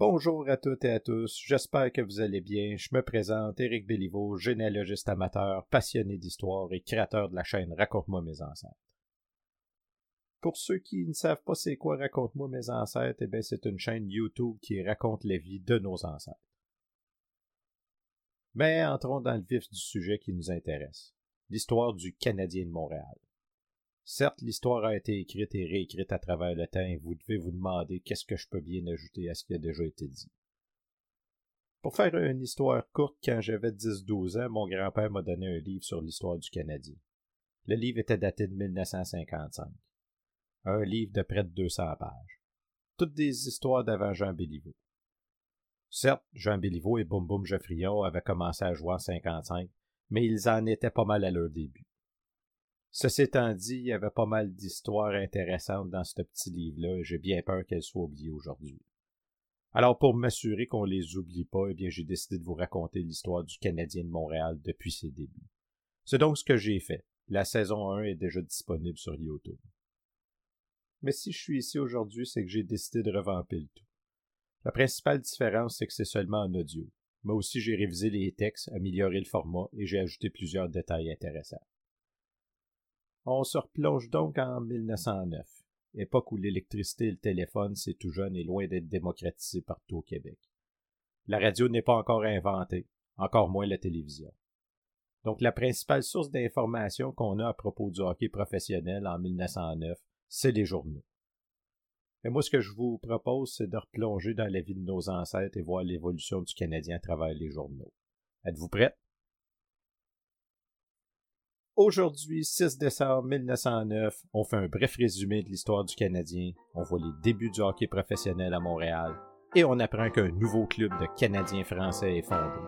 Bonjour à toutes et à tous, j'espère que vous allez bien. Je me présente, Éric Béliveau, généalogiste amateur, passionné d'histoire et créateur de la chaîne Raconte-moi mes ancêtres. Pour ceux qui ne savent pas c'est quoi Raconte-moi mes ancêtres, eh c'est une chaîne YouTube qui raconte la vie de nos ancêtres. Mais entrons dans le vif du sujet qui nous intéresse, l'histoire du Canadien de Montréal. Certes, l'histoire a été écrite et réécrite à travers le temps et vous devez vous demander qu'est-ce que je peux bien ajouter à ce qui a déjà été dit. Pour faire une histoire courte, quand j'avais 10-12 ans, mon grand-père m'a donné un livre sur l'histoire du Canadien. Le livre était daté de 1955. Un livre de près de 200 pages. Toutes des histoires d'avant Jean Béliveau. Certes, Jean Béliveau et Boum Boum Geoffrion avaient commencé à jouer en 55, mais ils en étaient pas mal à leur début. Ceci étant dit, il y avait pas mal d'histoires intéressantes dans ce petit livre-là et j'ai bien peur qu'elles soient oubliées aujourd'hui. Alors pour m'assurer qu'on les oublie pas, eh bien j'ai décidé de vous raconter l'histoire du Canadien de Montréal depuis ses débuts. C'est donc ce que j'ai fait. La saison 1 est déjà disponible sur YouTube. Mais si je suis ici aujourd'hui, c'est que j'ai décidé de revamper le tout. La principale différence, c'est que c'est seulement en audio. Mais aussi j'ai révisé les textes, amélioré le format et j'ai ajouté plusieurs détails intéressants. On se replonge donc en 1909, époque où l'électricité et le téléphone, c'est tout jeune et loin d'être démocratisé partout au Québec. La radio n'est pas encore inventée, encore moins la télévision. Donc la principale source d'information qu'on a à propos du hockey professionnel en 1909, c'est les journaux. Et moi, ce que je vous propose, c'est de replonger dans la vie de nos ancêtres et voir l'évolution du Canadien à travers les journaux. Êtes-vous prêts? Aujourd'hui, 6 décembre 1909, on fait un bref résumé de l'histoire du Canadien, on voit les débuts du hockey professionnel à Montréal, et on apprend qu'un nouveau club de Canadiens français est fondé.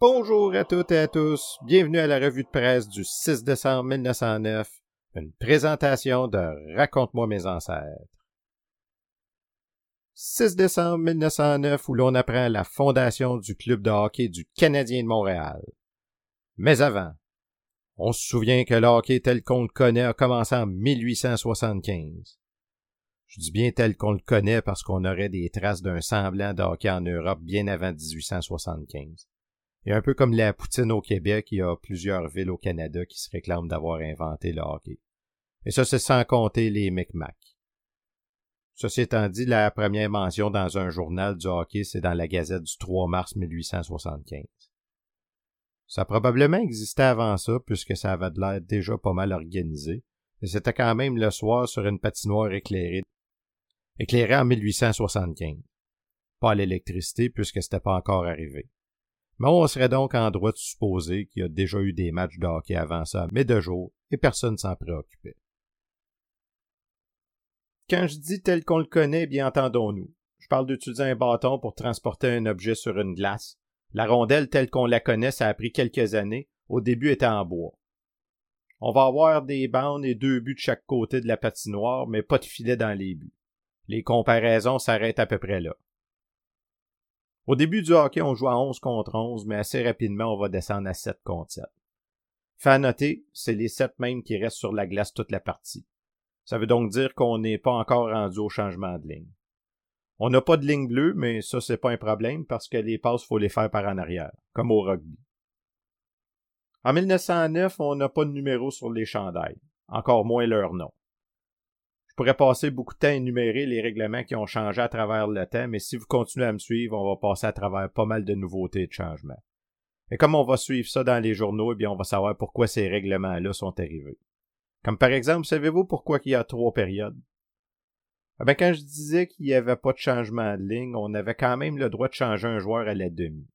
Bonjour à toutes et à tous, bienvenue à la revue de presse du 6 décembre 1909 une présentation de Raconte-moi mes ancêtres. 6 décembre 1909 où l'on apprend la fondation du club de hockey du Canadien de Montréal. Mais avant, on se souvient que le hockey tel qu'on le connaît a commencé en 1875. Je dis bien tel qu'on le connaît parce qu'on aurait des traces d'un semblant de hockey en Europe bien avant 1875. Et un peu comme la poutine au Québec, il y a plusieurs villes au Canada qui se réclament d'avoir inventé le hockey. Et ça, c'est sans compter les Micmacs. Ceci étant dit, la première mention dans un journal du hockey, c'est dans la Gazette du 3 mars 1875. Ça probablement existé avant ça, puisque ça avait de l'air déjà pas mal organisé, mais c'était quand même le soir sur une patinoire éclairée. Éclairée en 1875. Pas l'électricité, puisque c'était pas encore arrivé. Mais on serait donc en droit de supposer qu'il y a déjà eu des matchs de hockey avant ça, mais de jour, et personne s'en préoccupait. Quand je dis tel qu'on le connaît, bien entendons-nous. Je parle d'utiliser un bâton pour transporter un objet sur une glace. La rondelle telle qu'on la connaît, ça a pris quelques années. Au début, était en bois. On va avoir des bandes et deux buts de chaque côté de la patinoire, mais pas de filet dans les buts. Les comparaisons s'arrêtent à peu près là. Au début du hockey, on joue à 11 contre 11, mais assez rapidement, on va descendre à 7 contre 7. Fait à noter, c'est les 7 mêmes qui restent sur la glace toute la partie. Ça veut donc dire qu'on n'est pas encore rendu au changement de ligne. On n'a pas de ligne bleue, mais ça, c'est pas un problème parce que les passes, faut les faire par en arrière, comme au rugby. En 1909, on n'a pas de numéro sur les chandails, encore moins leur nom. Pourrais passer beaucoup de temps à énumérer les règlements qui ont changé à travers le temps, mais si vous continuez à me suivre, on va passer à travers pas mal de nouveautés et de changements. Et comme on va suivre ça dans les journaux, eh bien, on va savoir pourquoi ces règlements-là sont arrivés. Comme par exemple, savez-vous pourquoi il y a trois périodes? Eh quand je disais qu'il n'y avait pas de changement de ligne, on avait quand même le droit de changer un joueur à la demi.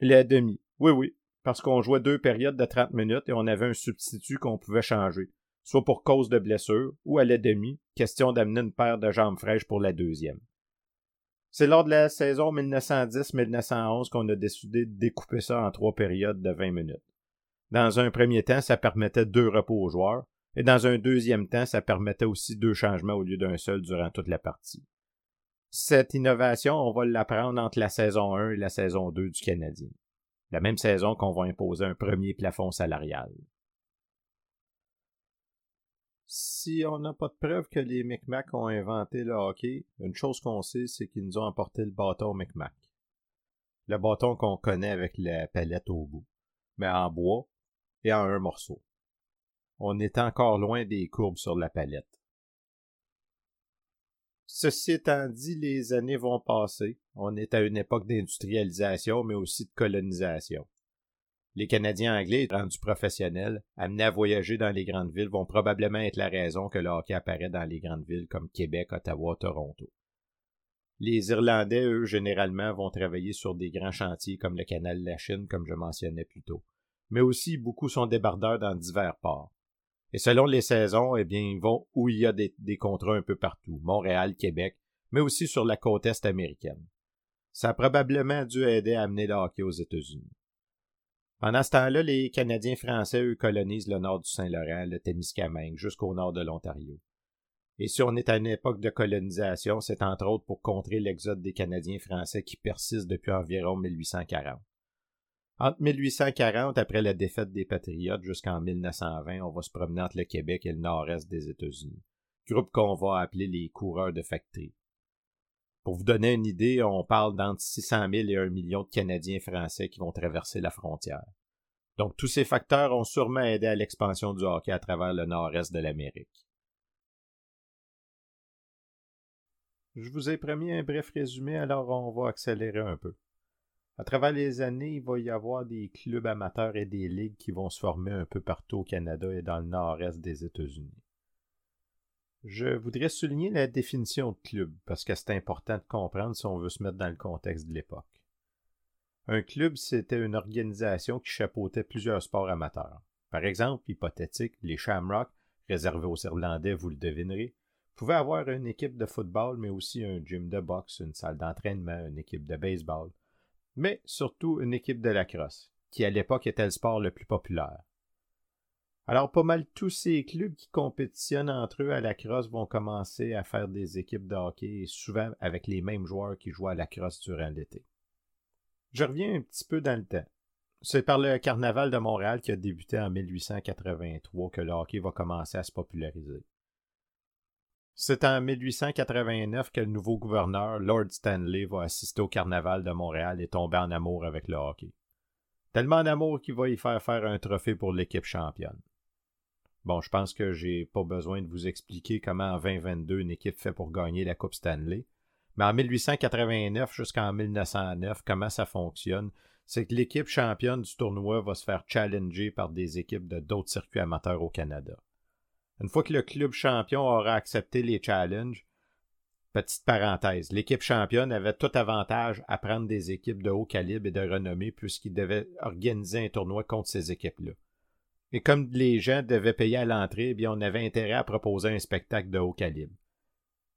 La demi. Oui, oui. Parce qu'on jouait deux périodes de 30 minutes et on avait un substitut qu'on pouvait changer soit pour cause de blessure, ou à la demi, question d'amener une paire de jambes fraîches pour la deuxième. C'est lors de la saison 1910-1911 qu'on a décidé de découper ça en trois périodes de 20 minutes. Dans un premier temps, ça permettait deux repos aux joueurs, et dans un deuxième temps, ça permettait aussi deux changements au lieu d'un seul durant toute la partie. Cette innovation, on va l'apprendre entre la saison 1 et la saison 2 du Canadien. La même saison qu'on va imposer un premier plafond salarial. Si on n'a pas de preuve que les Micmacs ont inventé le hockey, une chose qu'on sait, c'est qu'ils nous ont apporté le bâton Micmac. Le bâton qu'on connaît avec la palette au bout, mais en bois et en un morceau. On est encore loin des courbes sur la palette. Ceci étant dit, les années vont passer. On est à une époque d'industrialisation, mais aussi de colonisation. Les Canadiens anglais, rendus professionnels, amenés à voyager dans les grandes villes, vont probablement être la raison que le hockey apparaît dans les grandes villes comme Québec, Ottawa, Toronto. Les Irlandais, eux, généralement, vont travailler sur des grands chantiers comme le canal de la Chine, comme je mentionnais plus tôt. Mais aussi, beaucoup sont débardeurs dans divers ports. Et selon les saisons, eh bien, ils vont où il y a des, des contrats un peu partout, Montréal, Québec, mais aussi sur la côte est américaine. Ça a probablement dû aider à amener le hockey aux États-Unis. Pendant ce temps-là, les Canadiens français, eux, colonisent le nord du Saint-Laurent, le Témiscamingue, jusqu'au nord de l'Ontario. Et si on est à une époque de colonisation, c'est entre autres pour contrer l'exode des Canadiens français qui persiste depuis environ 1840. Entre 1840, après la défaite des Patriotes, jusqu'en 1920, on va se promener entre le Québec et le nord-est des États-Unis. Groupe qu'on va appeler les coureurs de factory. Pour vous donner une idée, on parle d'entre 600 000 et 1 million de Canadiens français qui vont traverser la frontière. Donc tous ces facteurs ont sûrement aidé à l'expansion du hockey à travers le nord-est de l'Amérique. Je vous ai promis un bref résumé, alors on va accélérer un peu. À travers les années, il va y avoir des clubs amateurs et des ligues qui vont se former un peu partout au Canada et dans le nord-est des États-Unis. Je voudrais souligner la définition de club, parce que c'est important de comprendre si on veut se mettre dans le contexte de l'époque. Un club, c'était une organisation qui chapeautait plusieurs sports amateurs. Par exemple, hypothétique, les Shamrock, réservés aux Irlandais, vous le devinerez, pouvaient avoir une équipe de football, mais aussi un gym de boxe, une salle d'entraînement, une équipe de baseball, mais surtout une équipe de lacrosse, qui à l'époque était le sport le plus populaire. Alors, pas mal tous ces clubs qui compétitionnent entre eux à la crosse vont commencer à faire des équipes de hockey, souvent avec les mêmes joueurs qui jouent à la crosse durant l'été. Je reviens un petit peu dans le temps. C'est par le Carnaval de Montréal qui a débuté en 1883 que le hockey va commencer à se populariser. C'est en 1889 que le nouveau gouverneur, Lord Stanley, va assister au Carnaval de Montréal et tomber en amour avec le hockey. Tellement en amour qu'il va y faire faire un trophée pour l'équipe championne. Bon, je pense que j'ai pas besoin de vous expliquer comment en 2022 une équipe fait pour gagner la Coupe Stanley. Mais en 1889 jusqu'en 1909, comment ça fonctionne, c'est que l'équipe championne du tournoi va se faire challenger par des équipes de d'autres circuits amateurs au Canada. Une fois que le club champion aura accepté les challenges, petite parenthèse, l'équipe championne avait tout avantage à prendre des équipes de haut calibre et de renommée puisqu'il devait organiser un tournoi contre ces équipes-là. Et comme les gens devaient payer à l'entrée, on avait intérêt à proposer un spectacle de haut calibre.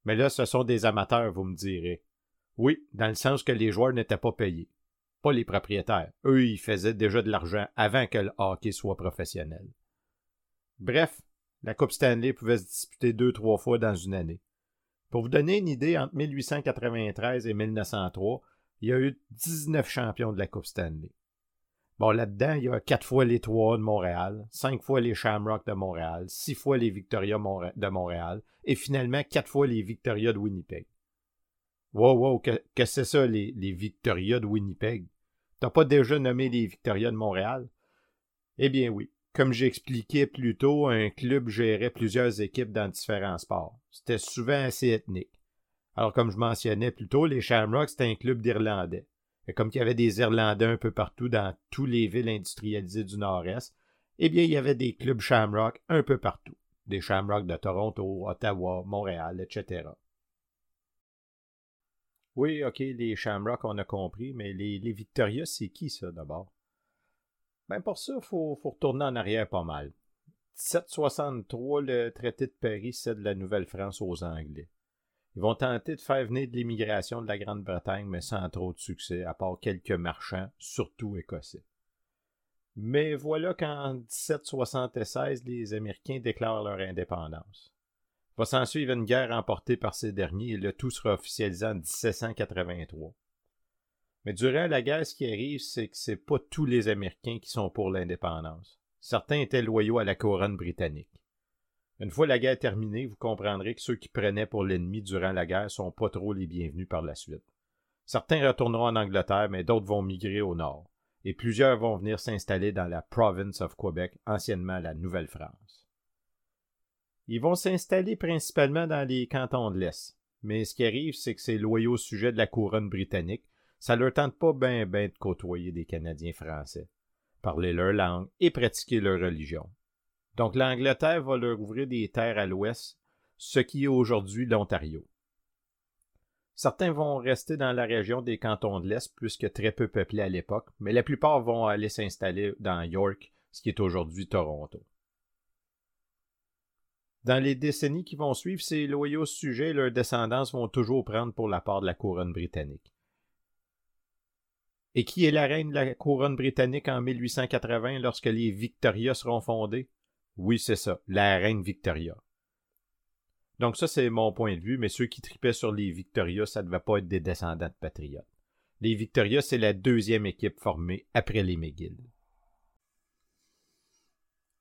Mais là, ce sont des amateurs, vous me direz. Oui, dans le sens que les joueurs n'étaient pas payés. Pas les propriétaires. Eux, ils faisaient déjà de l'argent avant que le hockey soit professionnel. Bref, la Coupe Stanley pouvait se disputer deux, trois fois dans une année. Pour vous donner une idée, entre 1893 et 1903, il y a eu 19 champions de la Coupe Stanley. Bon, là-dedans, il y a quatre fois les Trois de Montréal, cinq fois les Shamrock de Montréal, six fois les Victoria de Montréal, et finalement quatre fois les Victoria de Winnipeg. Wow, wow, que, c'est ça, les, les Victoria de Winnipeg? T'as pas déjà nommé les Victoria de Montréal? Eh bien oui. Comme j'expliquais plus tôt, un club gérait plusieurs équipes dans différents sports. C'était souvent assez ethnique. Alors, comme je mentionnais plus tôt, les Shamrocks, c'était un club d'Irlandais comme il y avait des Irlandais un peu partout dans toutes les villes industrialisées du Nord-Est, eh bien, il y avait des clubs Shamrock un peu partout. Des Shamrock de Toronto, Ottawa, Montréal, etc. Oui, ok, les Shamrock, on a compris, mais les, les Victoria, c'est qui ça d'abord? Ben pour ça, il faut, faut, retourner en arrière pas mal. 1763, le traité de Paris cède la Nouvelle-France aux Anglais. Ils vont tenter de faire venir de l'immigration de la Grande-Bretagne, mais sans trop de succès, à part quelques marchands, surtout écossais. Mais voilà qu'en 1776, les Américains déclarent leur indépendance. Va s'en suivre une guerre emportée par ces derniers et le tout sera officialisé en 1783. Mais durant la guerre, ce qui arrive, c'est que c'est pas tous les Américains qui sont pour l'indépendance. Certains étaient loyaux à la couronne britannique. Une fois la guerre terminée, vous comprendrez que ceux qui prenaient pour l'ennemi durant la guerre sont pas trop les bienvenus par la suite. Certains retourneront en Angleterre, mais d'autres vont migrer au nord, et plusieurs vont venir s'installer dans la province of Quebec, anciennement la Nouvelle-France. Ils vont s'installer principalement dans les cantons de l'Est, mais ce qui arrive, c'est que ces loyaux sujets de la couronne britannique, ça leur tente pas bien ben de côtoyer des Canadiens français, parler leur langue et pratiquer leur religion. Donc l'Angleterre va leur ouvrir des terres à l'ouest, ce qui est aujourd'hui l'Ontario. Certains vont rester dans la région des cantons de l'Est, puisque très peu peuplés à l'époque, mais la plupart vont aller s'installer dans York, ce qui est aujourd'hui Toronto. Dans les décennies qui vont suivre, ces loyaux sujets et leurs descendants vont toujours prendre pour la part de la couronne britannique. Et qui est la reine de la couronne britannique en 1880 lorsque les Victoria seront fondées? Oui, c'est ça, la reine Victoria. Donc ça, c'est mon point de vue, mais ceux qui tripaient sur les Victoria, ça ne devait pas être des descendants de patriotes. Les Victoria, c'est la deuxième équipe formée après les McGill.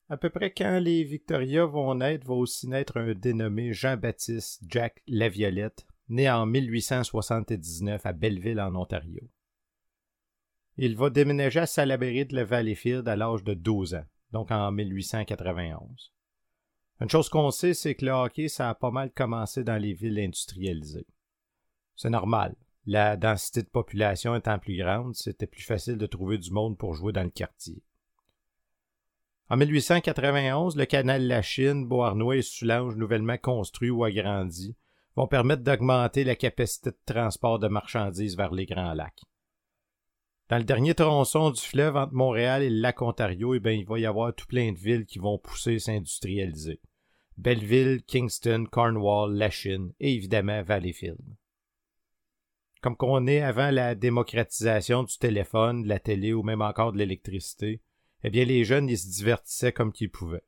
À peu près quand les Victoria vont naître, va aussi naître un dénommé Jean-Baptiste Jack Laviolette, né en 1879 à Belleville, en Ontario. Il va déménager à Salaberry de la Valleyfield à l'âge de 12 ans, donc en 1891. Une chose qu'on sait, c'est que le hockey, ça a pas mal commencé dans les villes industrialisées. C'est normal. La densité de population étant plus grande, c'était plus facile de trouver du monde pour jouer dans le quartier. En 1891, le canal La Chine, Beauharnois et Soulanges, nouvellement construits ou agrandis, vont permettre d'augmenter la capacité de transport de marchandises vers les Grands Lacs. Dans le dernier tronçon du fleuve entre Montréal et le lac Ontario, eh bien, il va y avoir tout plein de villes qui vont pousser s'industrialiser. Belleville, Kingston, Cornwall, Lachine et évidemment Valleyfield. Comme qu'on est avant la démocratisation du téléphone, de la télé ou même encore de l'électricité, eh bien les jeunes ils se divertissaient comme qu'ils pouvaient.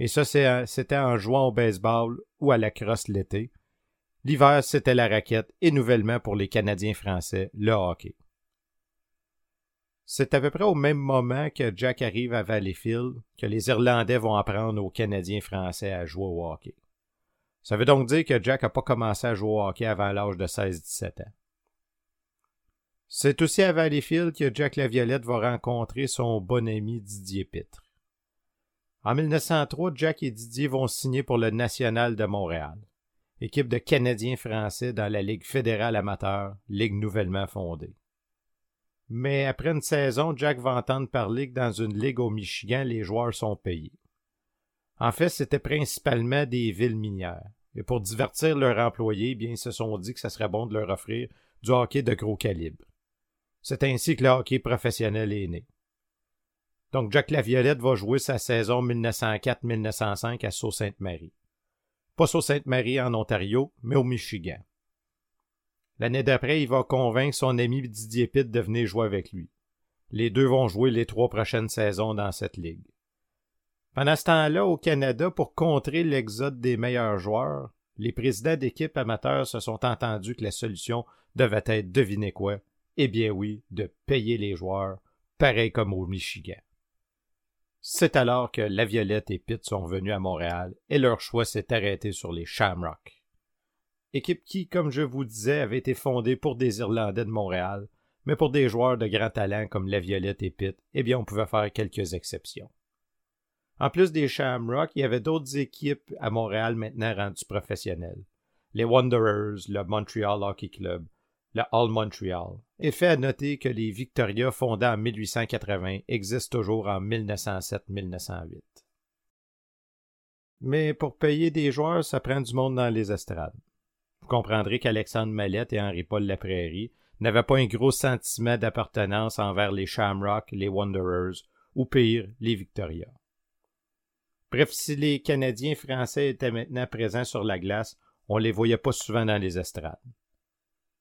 Et ça c'était en jouant au baseball ou à la crosse l'été. L'hiver c'était la raquette et nouvellement pour les Canadiens français le hockey. C'est à peu près au même moment que Jack arrive à Valleyfield que les Irlandais vont apprendre aux Canadiens français à jouer au hockey. Ça veut donc dire que Jack n'a pas commencé à jouer au hockey avant l'âge de 16-17 ans. C'est aussi à Valleyfield que Jack Laviolette va rencontrer son bon ami Didier Pitre. En 1903, Jack et Didier vont signer pour le National de Montréal, équipe de Canadiens français dans la Ligue fédérale amateur, ligue nouvellement fondée. Mais après une saison, Jack va entendre parler que dans une ligue au Michigan, les joueurs sont payés. En fait, c'était principalement des villes minières. Et pour divertir leurs employés, bien, ils se sont dit que ce serait bon de leur offrir du hockey de gros calibre. C'est ainsi que le hockey professionnel est né. Donc Jack Laviolette va jouer sa saison 1904-1905 à Sault-Sainte-Marie. Pas Sault-Sainte-Marie en Ontario, mais au Michigan. L'année d'après, il va convaincre son ami Didier Pitt de venir jouer avec lui. Les deux vont jouer les trois prochaines saisons dans cette ligue. Pendant ce temps-là, au Canada, pour contrer l'exode des meilleurs joueurs, les présidents d'équipes amateurs se sont entendus que la solution devait être, devinez quoi? Eh bien oui, de payer les joueurs, pareil comme au Michigan. C'est alors que La Violette et Pitt sont venus à Montréal et leur choix s'est arrêté sur les Shamrock équipe qui, comme je vous disais, avait été fondée pour des Irlandais de Montréal, mais pour des joueurs de grand talent comme La Violette et Pitt, eh bien on pouvait faire quelques exceptions. En plus des Shamrock, il y avait d'autres équipes à Montréal maintenant rendues professionnelles. Les Wanderers, le Montreal Hockey Club, le All Montreal. Et fait à noter que les Victoria fondés en 1880 existent toujours en 1907-1908. Mais pour payer des joueurs, ça prend du monde dans les estrades. Vous comprendrez qu'Alexandre Mallette et Henri-Paul Laprairie n'avaient pas un gros sentiment d'appartenance envers les Shamrock, les Wanderers, ou pire, les Victoria. Bref, si les Canadiens français étaient maintenant présents sur la glace, on les voyait pas souvent dans les estrades.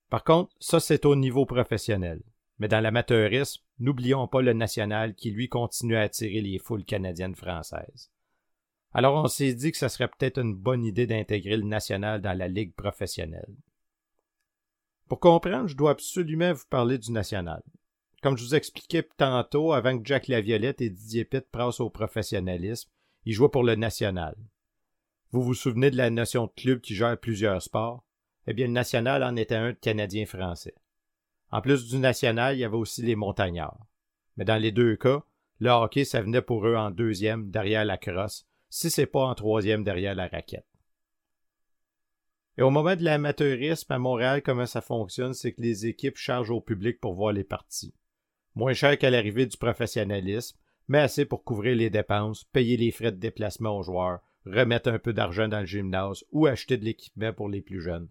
Par contre, ça c'est au niveau professionnel. Mais dans l'amateurisme, n'oublions pas le national qui lui continue à attirer les foules canadiennes françaises. Alors on s'est dit que ça serait peut-être une bonne idée d'intégrer le national dans la ligue professionnelle. Pour comprendre, je dois absolument vous parler du national. Comme je vous expliquais tantôt, avant que Jack Laviolette et Didier Pitt passent au professionnalisme, ils jouaient pour le national. Vous vous souvenez de la notion de club qui gère plusieurs sports? Eh bien, le national en était un de Canadien-Français. En plus du national, il y avait aussi les montagnards. Mais dans les deux cas, le hockey, ça venait pour eux en deuxième, derrière la crosse, si c'est pas en troisième derrière la raquette. Et au moment de l'amateurisme à Montréal, comment ça fonctionne, c'est que les équipes chargent au public pour voir les parties. Moins cher qu'à l'arrivée du professionnalisme, mais assez pour couvrir les dépenses, payer les frais de déplacement aux joueurs, remettre un peu d'argent dans le gymnase ou acheter de l'équipement pour les plus jeunes.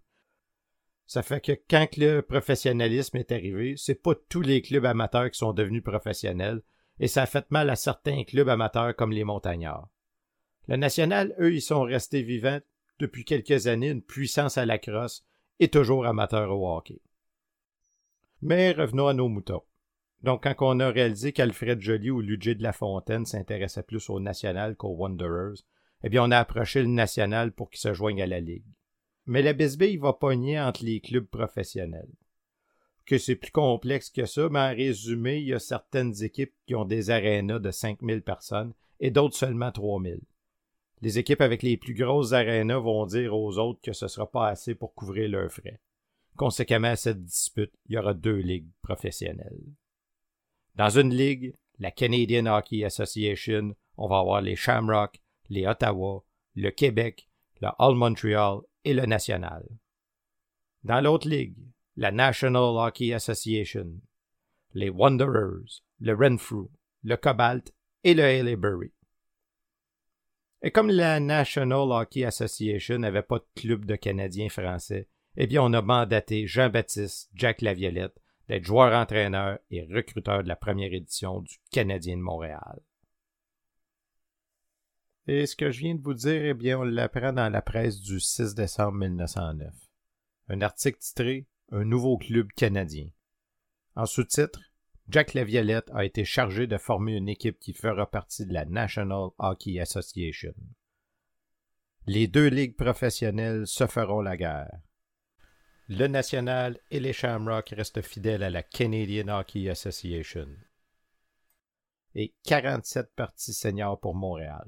Ça fait que quand le professionnalisme est arrivé, c'est pas tous les clubs amateurs qui sont devenus professionnels, et ça a fait mal à certains clubs amateurs comme les montagnards. Le national, eux, ils sont restés vivants depuis quelques années, une puissance à la crosse, et toujours amateurs au hockey. Mais revenons à nos moutons. Donc, quand on a réalisé qu'Alfred Joly ou Ludger de la Fontaine s'intéressaient plus au national qu'aux Wanderers, eh bien, on a approché le national pour qu'il se joigne à la Ligue. Mais la il va pogner entre les clubs professionnels. Que c'est plus complexe que ça, mais en résumé, il y a certaines équipes qui ont des arénas de 5000 personnes et d'autres seulement 3000. Les équipes avec les plus grosses arénas vont dire aux autres que ce ne sera pas assez pour couvrir leurs frais. Conséquemment à cette dispute, il y aura deux ligues professionnelles. Dans une ligue, la Canadian Hockey Association, on va avoir les Shamrock, les Ottawa, le Québec, le All Montreal et le National. Dans l'autre ligue, la National Hockey Association, les Wanderers, le Renfrew, le Cobalt et le Haileybury. Et comme la National Hockey Association n'avait pas de club de Canadiens français, eh bien on a mandaté Jean-Baptiste Jack Laviolette d'être joueur-entraîneur et recruteur de la première édition du Canadien de Montréal. Et ce que je viens de vous dire, eh bien, on l'apprend dans la presse du 6 décembre 1909. Un article titré Un nouveau club canadien. En sous-titre, Jack Laviolette a été chargé de former une équipe qui fera partie de la National Hockey Association. Les deux ligues professionnelles se feront la guerre. Le National et les Shamrock restent fidèles à la Canadian Hockey Association. Et 47 parties seniors pour Montréal.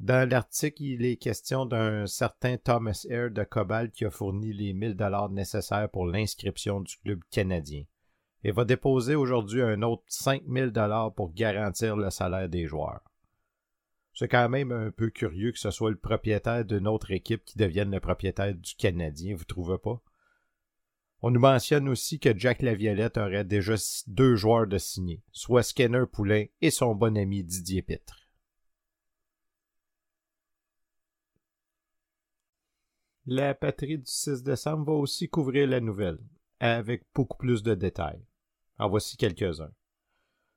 Dans l'article, il est question d'un certain Thomas Air de Cobalt qui a fourni les 1000 dollars nécessaires pour l'inscription du club canadien et va déposer aujourd'hui un autre 5000 dollars pour garantir le salaire des joueurs. C'est quand même un peu curieux que ce soit le propriétaire d'une autre équipe qui devienne le propriétaire du Canadien, vous trouvez pas? On nous mentionne aussi que Jack Laviolette aurait déjà deux joueurs de signer, soit Skinner Poulain et son bon ami Didier Pitre. La patrie du 6 décembre va aussi couvrir la nouvelle, avec beaucoup plus de détails. En voici quelques-uns.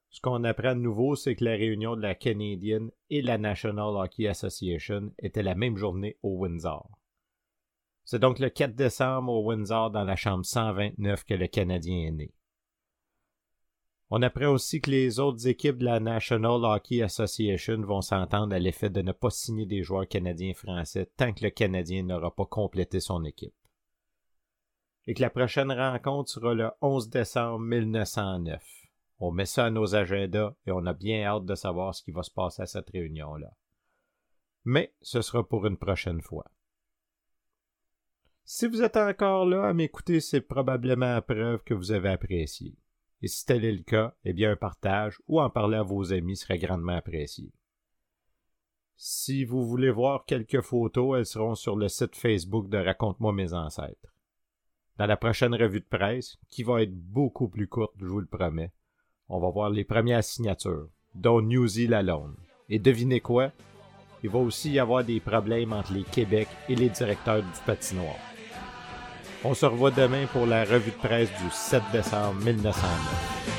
Ce qu'on apprend de nouveau, c'est que la réunion de la Canadian et la National Hockey Association était la même journée au Windsor. C'est donc le 4 décembre au Windsor dans la chambre 129 que le Canadien est né. On apprend aussi que les autres équipes de la National Hockey Association vont s'entendre à l'effet de ne pas signer des joueurs canadiens français tant que le Canadien n'aura pas complété son équipe. Et que la prochaine rencontre sera le 11 décembre 1909. On met ça à nos agendas et on a bien hâte de savoir ce qui va se passer à cette réunion-là. Mais ce sera pour une prochaine fois. Si vous êtes encore là à m'écouter, c'est probablement la preuve que vous avez apprécié et si tel est le cas, eh bien un partage ou en parler à vos amis serait grandement apprécié. Si vous voulez voir quelques photos, elles seront sur le site Facebook de Raconte-moi mes ancêtres. Dans la prochaine revue de presse, qui va être beaucoup plus courte, je vous le promets, on va voir les premières signatures, dont Newsy Lalonde. Et devinez quoi? Il va aussi y avoir des problèmes entre les Québec et les directeurs du patinoire. On se revoit demain pour la revue de presse du 7 décembre 1909.